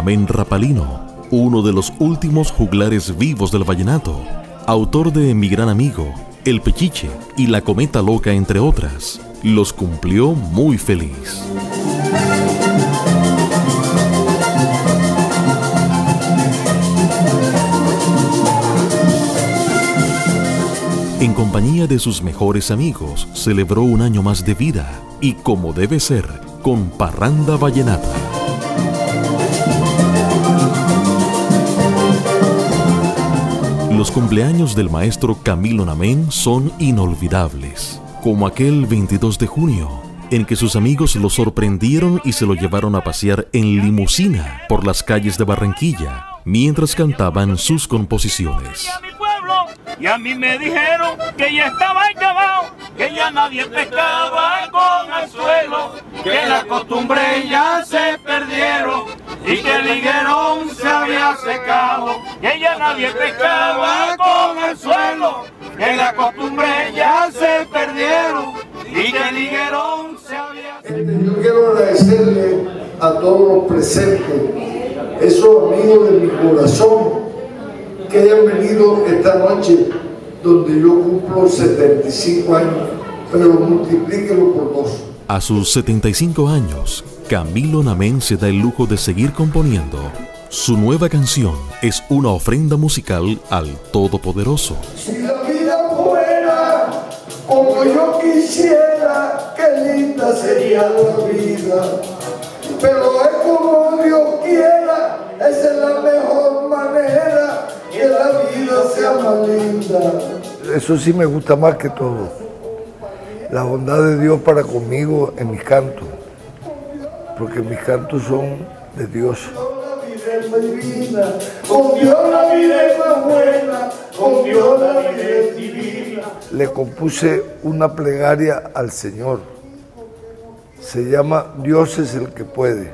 Namén Rapalino, uno de los últimos juglares vivos del vallenato, autor de Mi gran amigo, El Pechiche y La Cometa Loca, entre otras, los cumplió muy feliz. En compañía de sus mejores amigos, celebró un año más de vida y como debe ser, con Parranda Vallenata. Los cumpleaños del maestro Camilo Namén son inolvidables, como aquel 22 de junio, en que sus amigos lo sorprendieron y se lo llevaron a pasear en limusina por las calles de Barranquilla, mientras cantaban sus composiciones. Y a mí me dijeron que ya estaba acabado, que ya nadie pescaba con el suelo, que la costumbre ya se perdieron y que el higuerón se había secado, que ya nadie pescaba con el suelo, que la costumbre ya se perdieron y que el higuerón se había secado. Yo quiero agradecerle a todos los presentes, esos amigos de mi corazón, que hayan venido esta noche donde yo cumplo 75 años, pero multiplíquelo por dos. A sus 75 años, Camilo Namén se da el lujo de seguir componiendo. Su nueva canción es una ofrenda musical al Todopoderoso. Si la vida fuera como yo quisiera, qué linda sería la vida. Pero es como Dios quiera, esa es la mejor manera que la vida sea más linda. Eso sí me gusta más que todo. La bondad de Dios para conmigo en mis cantos. Porque mis cantos son de Dios. Le compuse una plegaria al Señor. Se llama Dios es el que puede.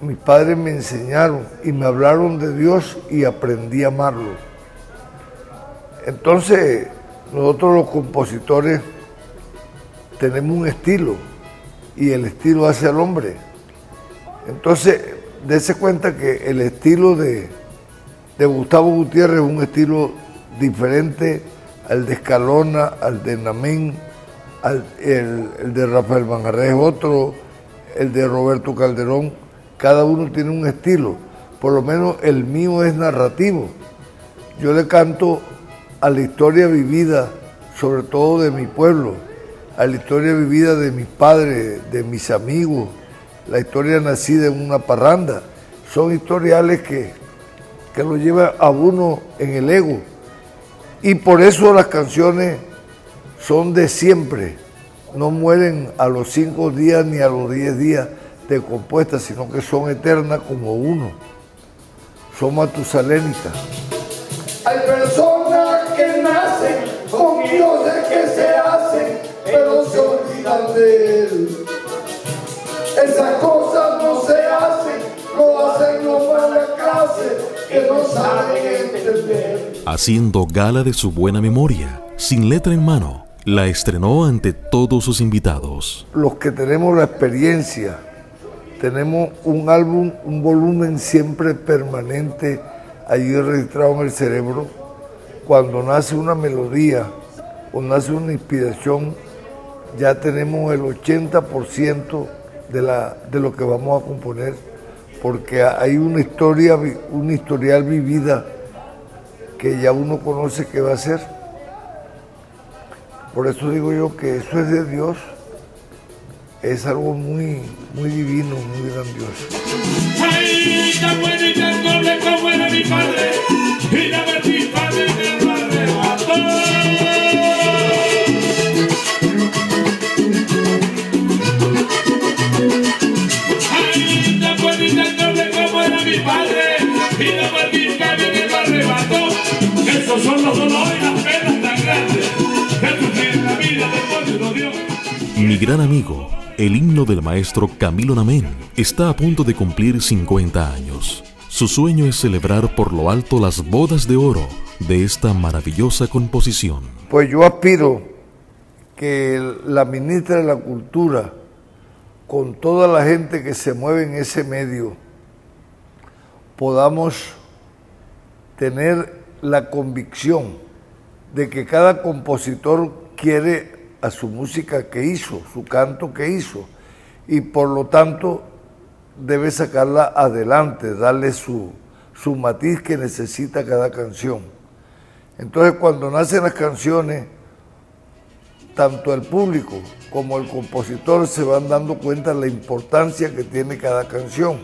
Mis padres me enseñaron y me hablaron de Dios y aprendí a amarlo. Entonces, nosotros los compositores tenemos un estilo y el estilo hace al hombre. Entonces, dése cuenta que el estilo de, de Gustavo Gutiérrez es un estilo diferente al de Escalona, al de Namén, al, el, el de Rafael Manjarres otro, el de Roberto Calderón. Cada uno tiene un estilo. Por lo menos el mío es narrativo. Yo le canto a la historia vivida, sobre todo de mi pueblo, a la historia vivida de mis padres, de mis amigos, la historia nacida en una parranda. Son historiales que, que lo llevan a uno en el ego. Y por eso las canciones son de siempre. No mueren a los cinco días ni a los diez días de compuestas, sino que son eternas como uno. Son matusalenitas. Hay personas que nacen con dioses que se hacen, pero se olvidan de él. Esas cosas no se hacen, lo hacen los mala clase que no saben entender. Haciendo gala de su buena memoria, sin letra en mano, la estrenó ante todos sus invitados. Los que tenemos la experiencia, tenemos un álbum, un volumen siempre permanente allí registrado en el cerebro. Cuando nace una melodía o nace una inspiración, ya tenemos el 80% de, la, de lo que vamos a componer, porque hay una historia, una historial vivida que ya uno conoce que va a ser. Por eso digo yo que eso es de Dios, es algo muy, muy divino, muy grandioso. Ay, tan bueno y tan noble como era mi padre, gran amigo, el himno del maestro Camilo Namén, está a punto de cumplir 50 años. Su sueño es celebrar por lo alto las bodas de oro de esta maravillosa composición. Pues yo aspiro que la ministra de la Cultura, con toda la gente que se mueve en ese medio, podamos tener la convicción de que cada compositor quiere a su música que hizo, su canto que hizo, y por lo tanto debe sacarla adelante, darle su, su matiz que necesita cada canción. Entonces cuando nacen las canciones, tanto el público como el compositor se van dando cuenta de la importancia que tiene cada canción,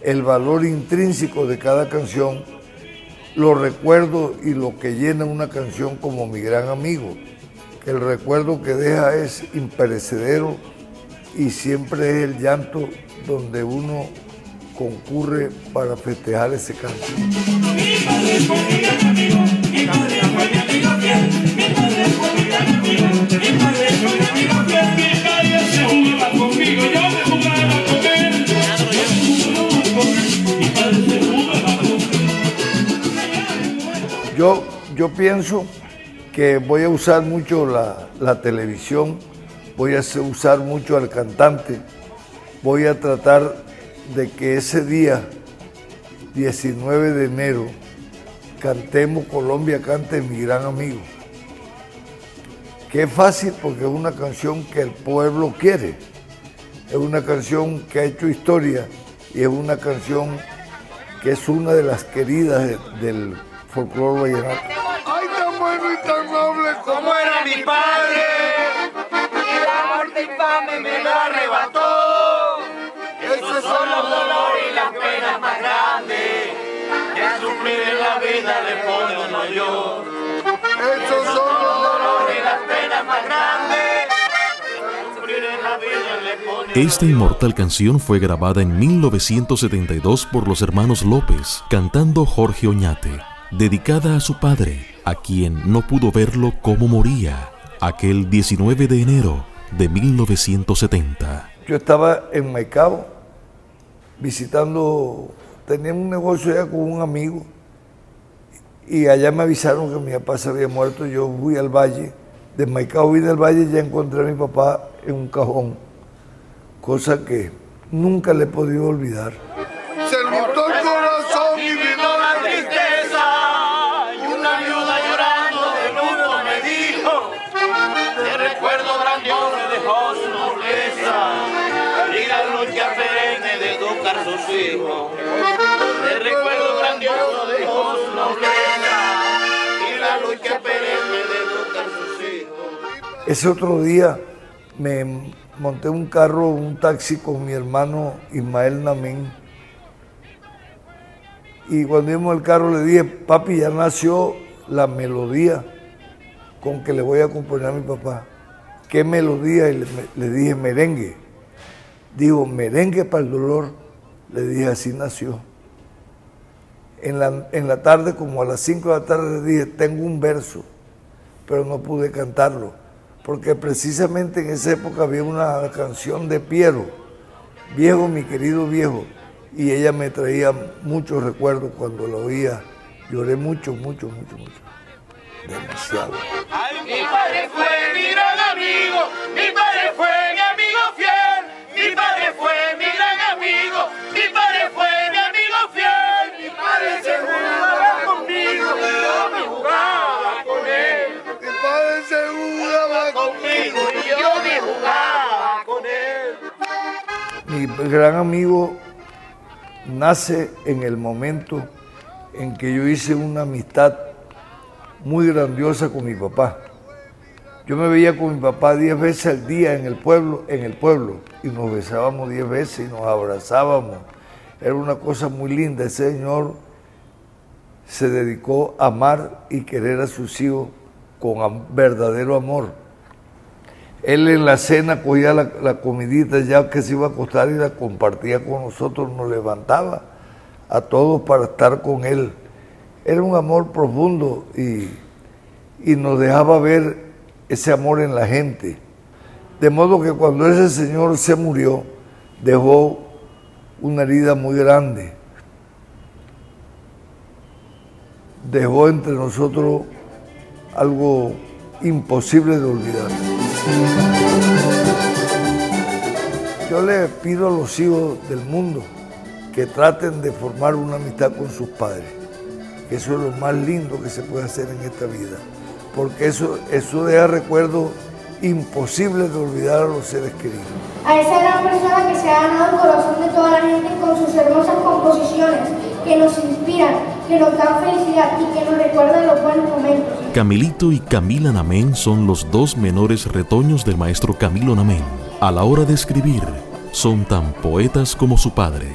el valor intrínseco de cada canción, los recuerdos y lo que llena una canción como mi gran amigo, el recuerdo que deja es imperecedero y siempre es el llanto donde uno concurre para festejar ese canto. Yo, yo pienso que voy a usar mucho la, la televisión, voy a usar mucho al cantante, voy a tratar de que ese día, 19 de enero, cantemos Colombia Cante mi gran amigo que es fácil porque es una canción que el pueblo quiere, es una canción que ha hecho historia y es una canción que es una de las queridas del folclore vallenato. ¡Ay, tan bueno y tan noble como era mi padre! Y la muerte infame me lo arrebató. Esos son los dolores y las penas más grandes que sufrir en la vida le pone uno yo. Esos son esta inmortal canción fue grabada en 1972 por los hermanos López, cantando Jorge Oñate, dedicada a su padre, a quien no pudo verlo como moría, aquel 19 de enero de 1970. Yo estaba en Maicao visitando, tenía un negocio allá con un amigo y allá me avisaron que mi papá se había muerto. Yo fui al valle de Maicao vine al valle y ya encontré a mi papá en un cajón, cosa que nunca le he podido olvidar. Se notó el corazón y Ese otro día me monté un carro, un taxi con mi hermano Ismael Namén. Y cuando vimos el carro le dije, papi, ya nació la melodía con que le voy a componer a mi papá. ¿Qué melodía? Y le, dije, merengue. Digo, merengue para el dolor. Le dije, así nació. En la, en la tarde, como a las 5 de la tarde, le dije, tengo un verso, pero no pude cantarlo porque precisamente en esa época había una canción de Piero, viejo, mi querido viejo, y ella me traía muchos recuerdos cuando la oía. Lloré mucho, mucho, mucho, mucho. Demasiado. mi padre fue mi gran amigo, mi padre fue Mi gran amigo nace en el momento en que yo hice una amistad muy grandiosa con mi papá. Yo me veía con mi papá diez veces al día en el pueblo, en el pueblo, y nos besábamos diez veces y nos abrazábamos. Era una cosa muy linda. Ese señor se dedicó a amar y querer a sus hijos con verdadero amor. Él en la cena cogía la, la, comidita ya que se iba a acostar y la compartía con nosotros, nos levantaba a todos para estar con él. Era un amor profundo y, y nos dejaba ver ese amor en la gente. De modo que cuando ese señor se murió, dejó una herida muy grande. Dejó entre nosotros algo imposible de olvidar. Yo le pido a los hijos del mundo que traten de formar una amistad con sus padres. Eso es lo más lindo que se puede hacer en esta vida, porque eso, eso deja recuerdos imposibles de olvidar a los seres queridos. A esa gran persona que se ha ganado el corazón de toda la gente con sus hermosas composiciones, que nos inspiran, que nos dan felicidad y que nos recuerdan los buenos momentos. Camilito y Camila Namén son los dos menores retoños del maestro Camilo Namén. A la hora de escribir, son tan poetas como su padre.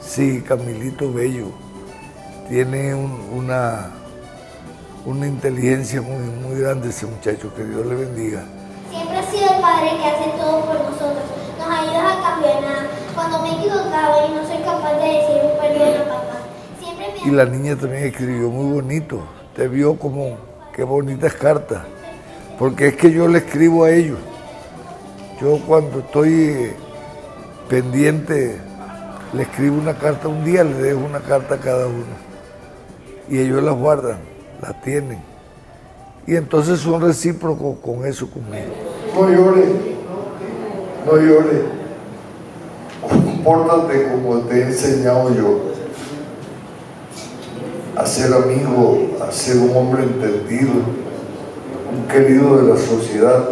Sí, Camilito Bello tiene una, una inteligencia muy, muy grande ese muchacho, que Dios le bendiga. Siempre ha sido el padre que hace todo por nosotros. Nos ayuda a cambiar nada. Cuando me equivocaba y no soy capaz de decir un perdón a papá, siempre me Y la niña también escribió muy bonito. Te vio como, qué bonitas cartas. Porque es que yo le escribo a ellos. Yo cuando estoy pendiente, le escribo una carta un día, le dejo una carta a cada uno. Y ellos las guardan, las tienen. Y entonces son recíprocos con eso conmigo. No llores, no llores. Compórtate como te he enseñado yo. A ser amigo, ser un hombre entendido, un querido de la sociedad,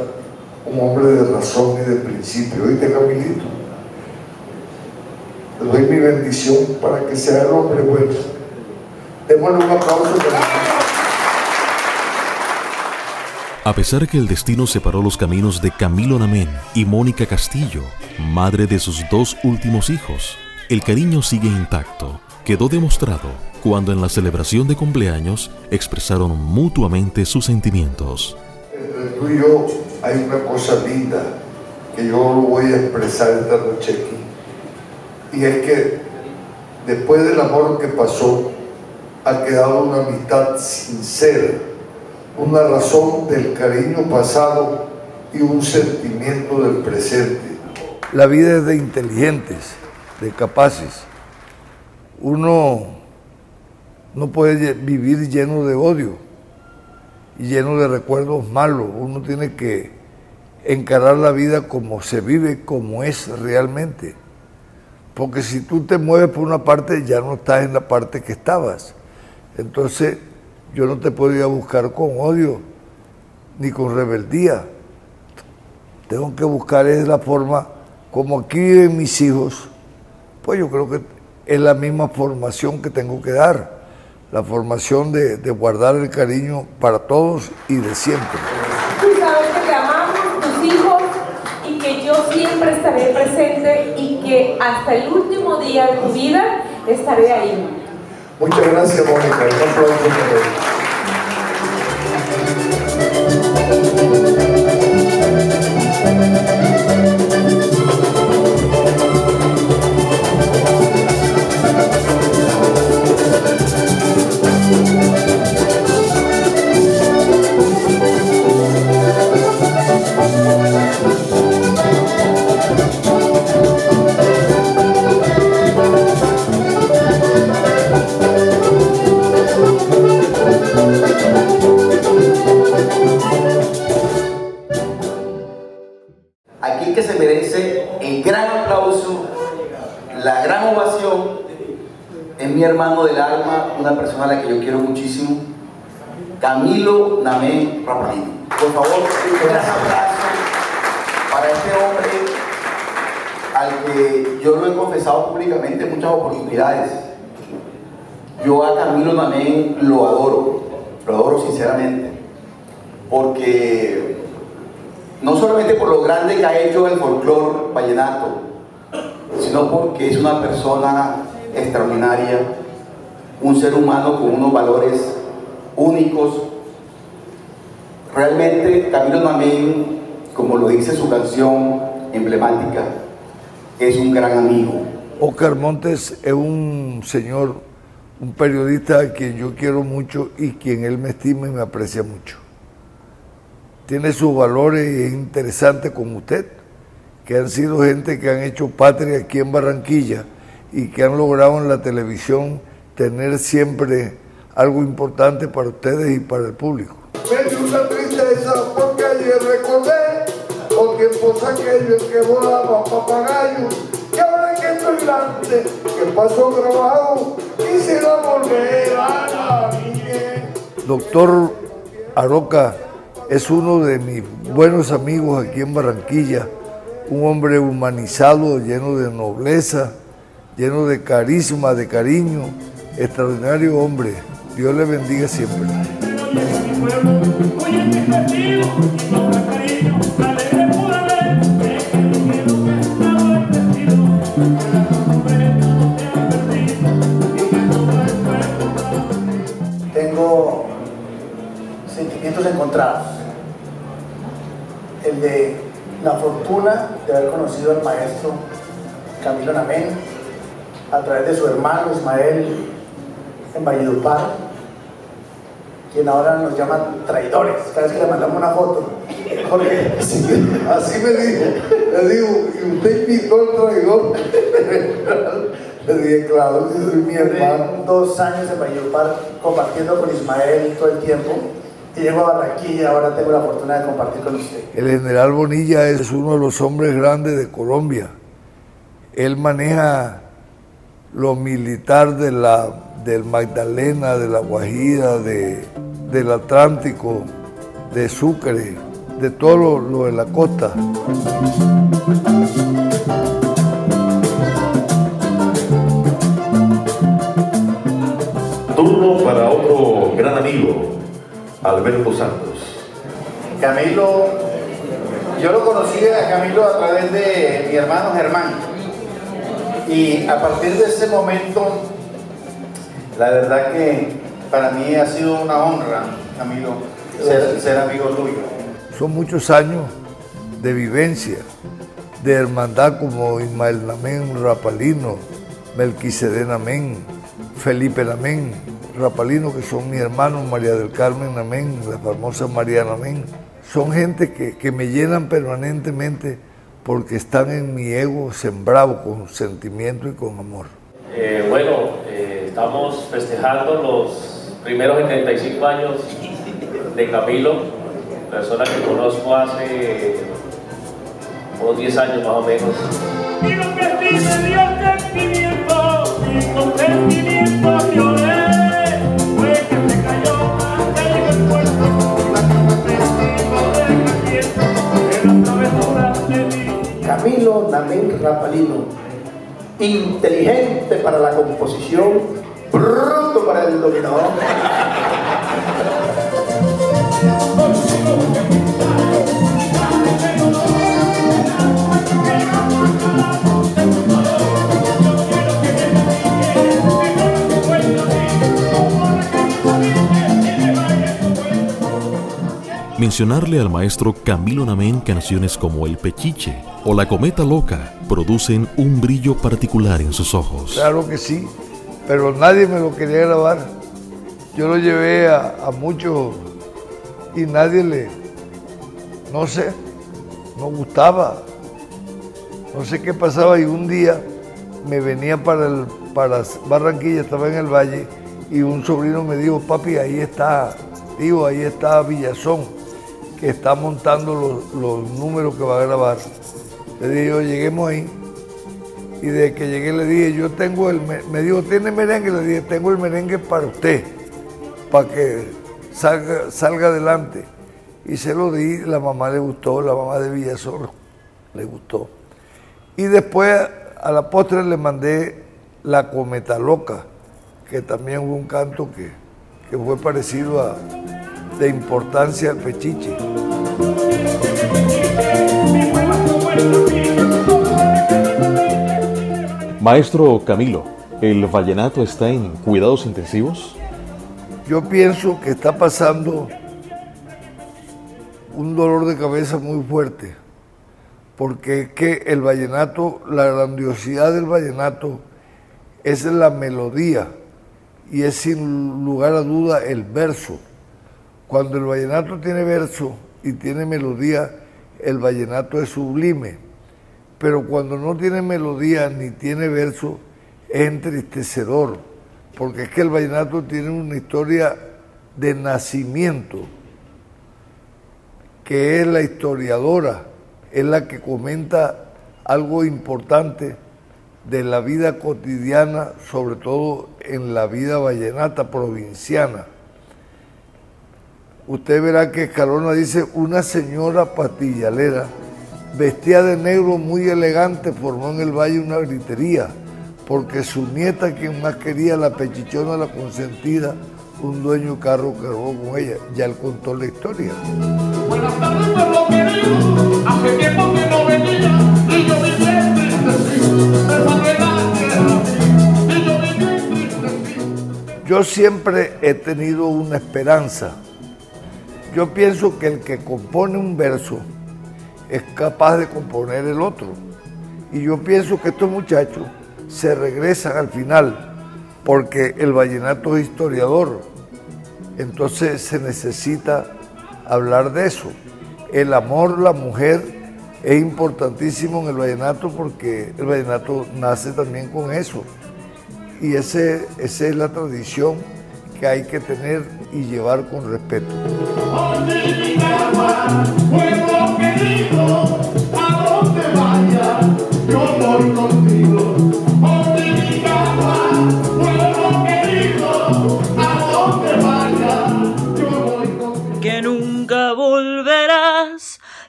un hombre de razón y de principio. Oíste, Camilito. Te doy mi bendición para que sea el hombre bueno. Démosle un aplauso A pesar que el destino separó los caminos de Camilo Namén y Mónica Castillo, madre de sus dos últimos hijos, el cariño sigue intacto. Quedó demostrado cuando en la celebración de cumpleaños expresaron mutuamente sus sentimientos. Entre tú y yo hay una cosa linda que yo voy a expresar esta noche aquí. Y es que después del amor que pasó, ha quedado una amistad sincera, una razón del cariño pasado y un sentimiento del presente. La vida es de inteligentes, de capaces. Uno no puede vivir lleno de odio y lleno de recuerdos malos. Uno tiene que encarar la vida como se vive, como es realmente. Porque si tú te mueves por una parte, ya no estás en la parte que estabas. Entonces, yo no te puedo ir a buscar con odio ni con rebeldía. Tengo que buscar es la forma, como aquí viven mis hijos, pues yo creo que es la misma formación que tengo que dar. La formación de, de guardar el cariño para todos y de siempre. Tú sabes que te amamos, tus hijos, y que yo siempre estaré presente y que hasta el último día de tu vida estaré ahí. Muchas gracias, Mónica. Un aplauso Aquí que se merece el gran aplauso, la gran ovación, es mi hermano del alma, una persona a la que yo quiero muchísimo, Camilo Namén Rapalino. Por favor, un gran aplauso para este hombre al que yo lo he confesado públicamente en muchas oportunidades. Yo a Camilo Namén lo adoro, lo adoro sinceramente, porque no solamente por lo grande que ha hecho el folclore vallenato, sino porque es una persona extraordinaria, un ser humano con unos valores únicos. Realmente Camilo Namén, como lo dice su canción emblemática, es un gran amigo. Oscar Montes es un señor, un periodista a quien yo quiero mucho y quien él me estima y me aprecia mucho. Tiene sus valores y es interesante con usted, que han sido gente que han hecho patria aquí en Barranquilla y que han logrado en la televisión tener siempre algo importante para ustedes y para el público. Me dio una tristeza porque ayer recordé los tiempos aquellos que volaban papagayos y ahora que estoy grande que pasó grabado, quisiera volver a la niñez. Doctor Aroca es uno de mis buenos amigos aquí en Barranquilla, un hombre humanizado, lleno de nobleza, lleno de carisma, de cariño, extraordinario hombre. Dios le bendiga siempre. La fortuna de haber conocido al maestro Camilo Namén a través de su hermano Ismael en Valledupar, quien ahora nos llama traidores. Cada vez que le mandamos una foto, Jorge, Así me dijo, le digo, ¿y usted invitó al traidor? le dije, claro, soy mi hermano. Dos años en Valledupar compartiendo con Ismael todo el tiempo. Y llego a Barranquilla, ahora tengo la fortuna de compartir con usted. El general Bonilla es uno de los hombres grandes de Colombia. Él maneja lo militar de la, del Magdalena, de la Guajira, de, del Atlántico, de Sucre, de todo lo, lo de la costa. Turno para otro gran amigo, Alberto Santos. Camilo, yo lo conocí a Camilo a través de mi hermano Germán. Y a partir de ese momento, la verdad que para mí ha sido una honra, Camilo, ser, ser amigo tuyo. Son muchos años de vivencia, de hermandad como Ismael Namén Rapalino, Melquisede Namén, Felipe Namén, Rapalino, que son mis hermanos, María del Carmen Namén, la famosa María Namén. Son gente que, que me llenan permanentemente porque están en mi ego sembrado con sentimiento y con amor. Eh, bueno, eh, estamos festejando los primeros 75 años de Camilo, persona que conozco hace unos 10 años más o menos. Y lo que inteligente para la composición, bruto para el dominador. Mencionarle al maestro Camilo Namén canciones como El Pechiche o La Cometa Loca producen un brillo particular en sus ojos. Claro que sí, pero nadie me lo quería grabar. Yo lo llevé a, a muchos y nadie le, no sé, no gustaba. No sé qué pasaba y un día me venía para, el, para Barranquilla, estaba en el valle y un sobrino me dijo, papi, ahí está, tío, ahí está Villazón, que está montando los, los números que va a grabar. Le dije yo, lleguemos ahí. Y desde que llegué le dije, yo tengo el, me, dijo, ¿tiene merengue? Le dije, tengo el merengue para usted, para que salga, salga adelante. Y se lo di, la mamá le gustó, la mamá de Villazón le gustó. Y después a la postre le mandé La Cometa Loca, que también fue un canto que, que fue parecido a, de importancia al pechiche. Maestro Camilo, ¿el vallenato está en cuidados intensivos? Yo pienso que está pasando un dolor de cabeza muy fuerte, porque es que el vallenato, la grandiosidad del vallenato es la melodía y es sin lugar a duda el verso. Cuando el vallenato tiene verso y tiene melodía, el vallenato es sublime. Pero cuando no tiene melodía ni tiene verso, es entristecedor. Porque es que el vallenato tiene una historia de nacimiento, que es la historiadora, es la que comenta algo importante de la vida cotidiana, sobre todo en la vida vallenata provinciana. Usted verá que Escalona dice una señora patillalera, vestida de negro muy elegante, formó en el valle una gritería, porque su nieta, quien más quería, la pechichona, la consentida, un dueño carro cargó con ella. Ya él contó la historia. Buenas tardes, pueblo querido. Hace tiempo que no venía y yo vivía Yo siempre he tenido una esperanza. Yo pienso que el que compone un verso es capaz de componer el otro. Y yo pienso que estos muchachos se regresan al final porque el vallenato es historiador. Entonces se necesita hablar de eso. El amor, la mujer, es importantísimo en el vallenato porque el vallenato nace también con eso. Y ese, esa es la tradición que hay que tener y llevar con respeto.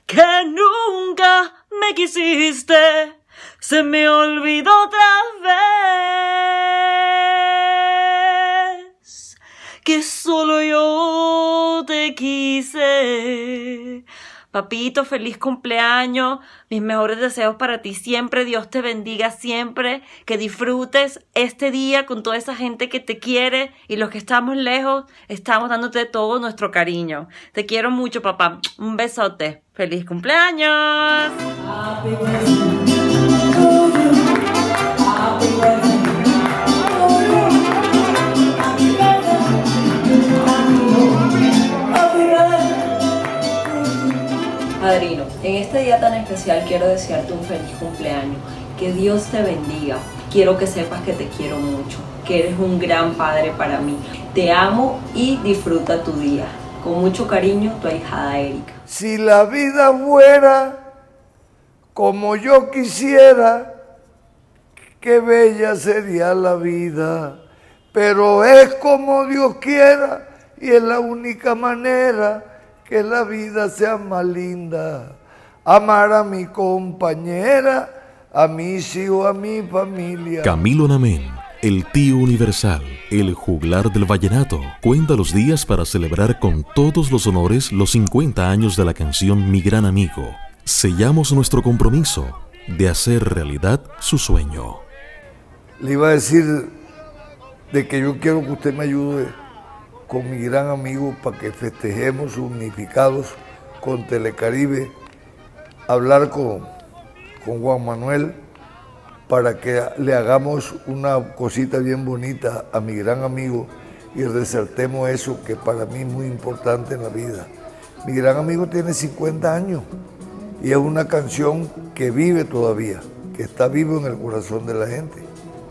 Que nunca me quisiste, se me olvidó otra vez Papito, feliz cumpleaños. Mis mejores deseos para ti siempre. Dios te bendiga siempre. Que disfrutes este día con toda esa gente que te quiere y los que estamos lejos, estamos dándote todo nuestro cariño. Te quiero mucho, papá. Un besote. Feliz cumpleaños. Padrino, en este día tan especial quiero desearte un feliz cumpleaños. Que Dios te bendiga. Quiero que sepas que te quiero mucho, que eres un gran padre para mí. Te amo y disfruta tu día. Con mucho cariño, tu hijada Erika. Si la vida fuera como yo quisiera, qué bella sería la vida. Pero es como Dios quiera y es la única manera que la vida sea más linda. Amar a mi compañera, a mis hijos, a mi familia. Camilo Namén, el tío universal, el juglar del vallenato, cuenta los días para celebrar con todos los honores los 50 años de la canción Mi Gran Amigo. Sellamos nuestro compromiso de hacer realidad su sueño. Le iba a decir de que yo quiero que usted me ayude con mi gran amigo para que festejemos unificados con Telecaribe, hablar con, con Juan Manuel para que le hagamos una cosita bien bonita a mi gran amigo y resaltemos eso que para mí es muy importante en la vida. Mi gran amigo tiene 50 años y es una canción que vive todavía, que está vivo en el corazón de la gente.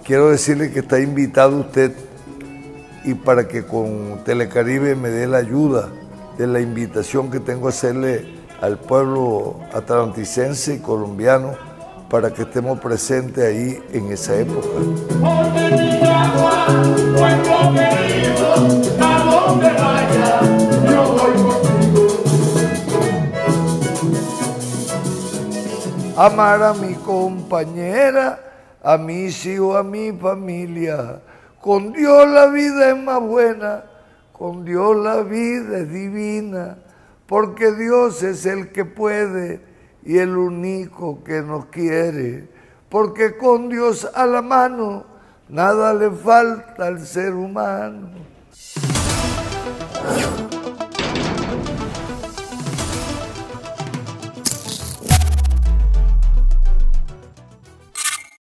Quiero decirle que está invitado usted y para que con Telecaribe me dé la ayuda de la invitación que tengo a hacerle al pueblo atlanticense y colombiano para que estemos presentes ahí en esa época. Amar a mi compañera, a mis hijos, a mi familia con Dios la vida es más buena, con Dios la vida es divina, porque Dios es el que puede y el único que nos quiere, porque con Dios a la mano nada le falta al ser humano.